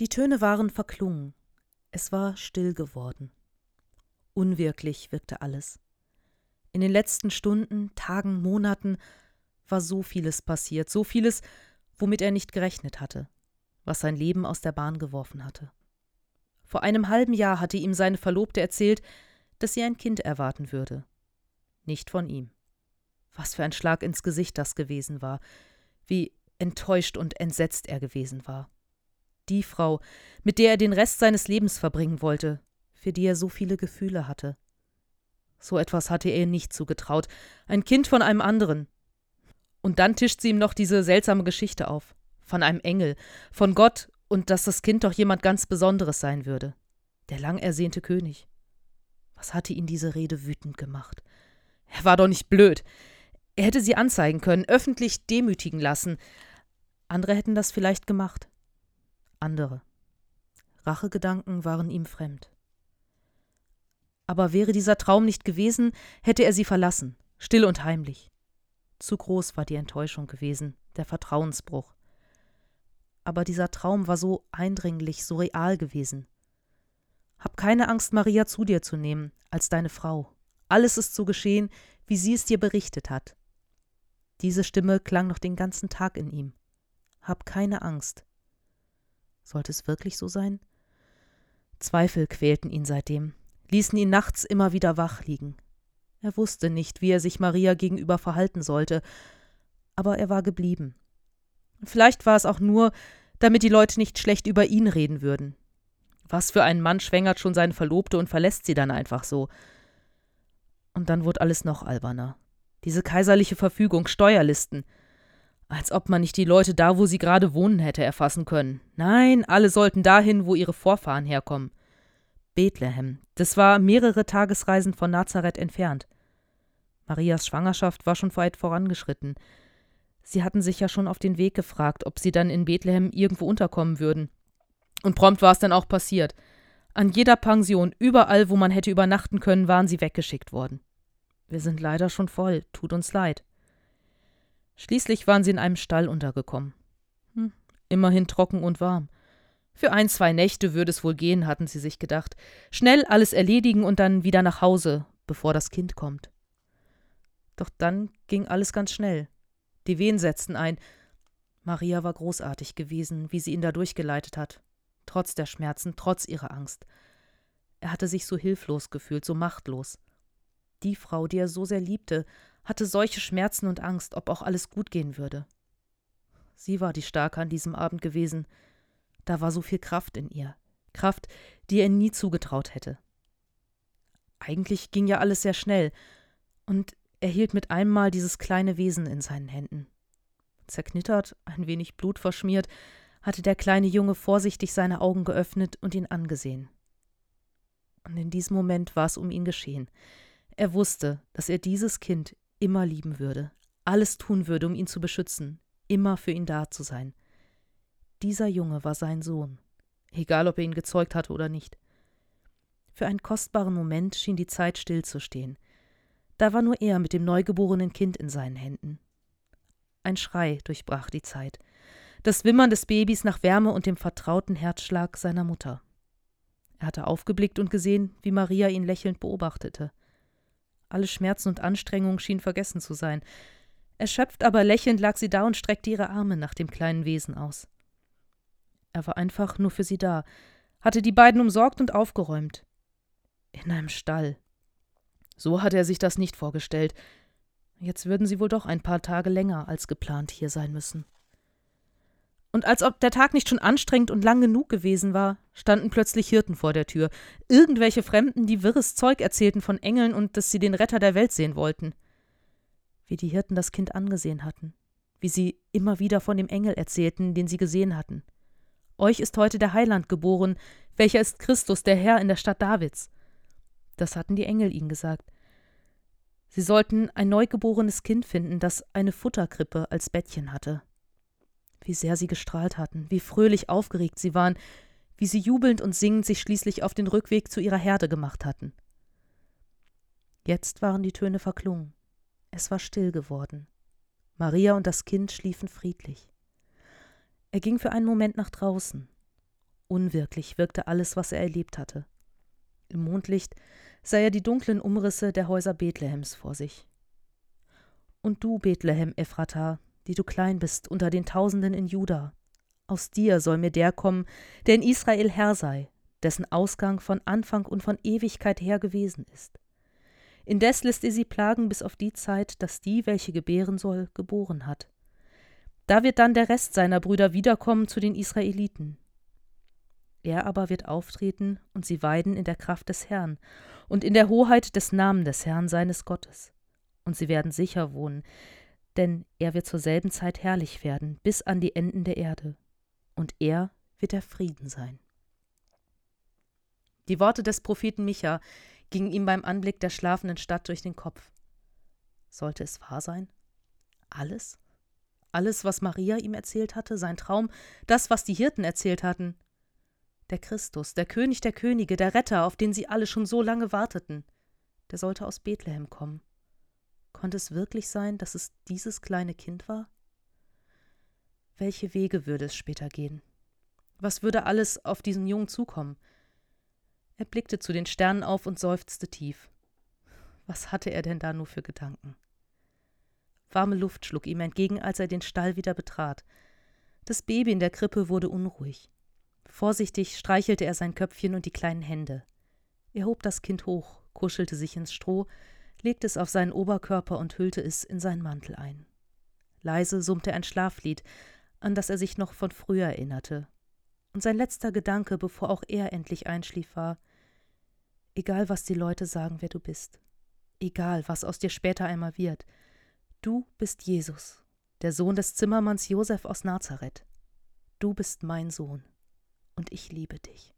Die Töne waren verklungen. Es war still geworden. Unwirklich wirkte alles. In den letzten Stunden, Tagen, Monaten war so vieles passiert, so vieles, womit er nicht gerechnet hatte, was sein Leben aus der Bahn geworfen hatte. Vor einem halben Jahr hatte ihm seine Verlobte erzählt, dass sie ein Kind erwarten würde. Nicht von ihm. Was für ein Schlag ins Gesicht das gewesen war, wie enttäuscht und entsetzt er gewesen war die Frau, mit der er den Rest seines Lebens verbringen wollte, für die er so viele Gefühle hatte. So etwas hatte er ihr nicht zugetraut, ein Kind von einem anderen. Und dann tischt sie ihm noch diese seltsame Geschichte auf, von einem Engel, von Gott und dass das Kind doch jemand ganz Besonderes sein würde, der lang ersehnte König. Was hatte ihn diese Rede wütend gemacht? Er war doch nicht blöd. Er hätte sie anzeigen können, öffentlich demütigen lassen. Andere hätten das vielleicht gemacht andere. Rachegedanken waren ihm fremd. Aber wäre dieser Traum nicht gewesen, hätte er sie verlassen, still und heimlich. Zu groß war die Enttäuschung gewesen, der Vertrauensbruch. Aber dieser Traum war so eindringlich, so real gewesen. Hab keine Angst, Maria zu dir zu nehmen, als deine Frau. Alles ist so geschehen, wie sie es dir berichtet hat. Diese Stimme klang noch den ganzen Tag in ihm. Hab keine Angst. Sollte es wirklich so sein? Zweifel quälten ihn seitdem, ließen ihn nachts immer wieder wach liegen. Er wusste nicht, wie er sich Maria gegenüber verhalten sollte, aber er war geblieben. Vielleicht war es auch nur, damit die Leute nicht schlecht über ihn reden würden. Was für ein Mann schwängert schon seine Verlobte und verlässt sie dann einfach so? Und dann wurde alles noch alberner. Diese kaiserliche Verfügung, Steuerlisten. Als ob man nicht die Leute da, wo sie gerade wohnen, hätte erfassen können. Nein, alle sollten dahin, wo ihre Vorfahren herkommen. Bethlehem. Das war mehrere Tagesreisen von Nazareth entfernt. Marias Schwangerschaft war schon weit vorangeschritten. Sie hatten sich ja schon auf den Weg gefragt, ob sie dann in Bethlehem irgendwo unterkommen würden. Und prompt war es dann auch passiert. An jeder Pension, überall, wo man hätte übernachten können, waren sie weggeschickt worden. Wir sind leider schon voll, tut uns leid. Schließlich waren sie in einem Stall untergekommen. Hm, immerhin trocken und warm. Für ein, zwei Nächte würde es wohl gehen, hatten sie sich gedacht. Schnell alles erledigen und dann wieder nach Hause, bevor das Kind kommt. Doch dann ging alles ganz schnell. Die Wehen setzten ein. Maria war großartig gewesen, wie sie ihn da durchgeleitet hat. Trotz der Schmerzen, trotz ihrer Angst. Er hatte sich so hilflos gefühlt, so machtlos. Die Frau, die er so sehr liebte, hatte solche Schmerzen und Angst, ob auch alles gut gehen würde. Sie war die Starke an diesem Abend gewesen. Da war so viel Kraft in ihr. Kraft, die er nie zugetraut hätte. Eigentlich ging ja alles sehr schnell, und er hielt mit einmal dieses kleine Wesen in seinen Händen. Zerknittert, ein wenig blutverschmiert, hatte der kleine Junge vorsichtig seine Augen geöffnet und ihn angesehen. Und in diesem Moment war es um ihn geschehen. Er wusste, dass er dieses Kind immer lieben würde, alles tun würde, um ihn zu beschützen, immer für ihn da zu sein. Dieser Junge war sein Sohn, egal ob er ihn gezeugt hatte oder nicht. Für einen kostbaren Moment schien die Zeit stillzustehen. Da war nur er mit dem neugeborenen Kind in seinen Händen. Ein Schrei durchbrach die Zeit, das Wimmern des Babys nach Wärme und dem vertrauten Herzschlag seiner Mutter. Er hatte aufgeblickt und gesehen, wie Maria ihn lächelnd beobachtete. Alle Schmerzen und Anstrengungen schienen vergessen zu sein. Erschöpft, aber lächelnd lag sie da und streckte ihre Arme nach dem kleinen Wesen aus. Er war einfach nur für sie da, hatte die beiden umsorgt und aufgeräumt. In einem Stall. So hatte er sich das nicht vorgestellt. Jetzt würden sie wohl doch ein paar Tage länger als geplant hier sein müssen. Und als ob der Tag nicht schon anstrengend und lang genug gewesen war, standen plötzlich Hirten vor der Tür, irgendwelche Fremden, die wirres Zeug erzählten von Engeln und dass sie den Retter der Welt sehen wollten. Wie die Hirten das Kind angesehen hatten, wie sie immer wieder von dem Engel erzählten, den sie gesehen hatten. Euch ist heute der Heiland geboren, welcher ist Christus, der Herr in der Stadt Davids. Das hatten die Engel ihnen gesagt. Sie sollten ein neugeborenes Kind finden, das eine Futterkrippe als Bettchen hatte. Wie sehr sie gestrahlt hatten, wie fröhlich aufgeregt sie waren, wie sie jubelnd und singend sich schließlich auf den Rückweg zu ihrer Herde gemacht hatten. Jetzt waren die Töne verklungen. Es war still geworden. Maria und das Kind schliefen friedlich. Er ging für einen Moment nach draußen. Unwirklich wirkte alles, was er erlebt hatte. Im Mondlicht sah er die dunklen Umrisse der Häuser Bethlehems vor sich. Und du, Bethlehem Ephrata, die du klein bist unter den Tausenden in Juda, aus dir soll mir der kommen, der in Israel Herr sei, dessen Ausgang von Anfang und von Ewigkeit her gewesen ist. Indes lässt er sie plagen bis auf die Zeit, dass die, welche gebären soll, geboren hat. Da wird dann der Rest seiner Brüder wiederkommen zu den Israeliten. Er aber wird auftreten und sie weiden in der Kraft des Herrn und in der Hoheit des Namen des Herrn seines Gottes. Und sie werden sicher wohnen, denn er wird zur selben Zeit herrlich werden, bis an die Enden der Erde. Und er wird der Frieden sein. Die Worte des Propheten Micha gingen ihm beim Anblick der schlafenden Stadt durch den Kopf. Sollte es wahr sein? Alles? Alles, was Maria ihm erzählt hatte, sein Traum, das, was die Hirten erzählt hatten. Der Christus, der König der Könige, der Retter, auf den sie alle schon so lange warteten, der sollte aus Bethlehem kommen. Konnte es wirklich sein, dass es dieses kleine Kind war? Welche Wege würde es später gehen? Was würde alles auf diesen Jungen zukommen? Er blickte zu den Sternen auf und seufzte tief. Was hatte er denn da nur für Gedanken? Warme Luft schlug ihm entgegen, als er den Stall wieder betrat. Das Baby in der Krippe wurde unruhig. Vorsichtig streichelte er sein Köpfchen und die kleinen Hände. Er hob das Kind hoch, kuschelte sich ins Stroh, legte es auf seinen Oberkörper und hüllte es in seinen Mantel ein. Leise summte ein Schlaflied, an das er sich noch von früher erinnerte. Und sein letzter Gedanke, bevor auch er endlich einschlief, war Egal, was die Leute sagen, wer du bist, egal, was aus dir später einmal wird, du bist Jesus, der Sohn des Zimmermanns Josef aus Nazareth. Du bist mein Sohn und ich liebe dich.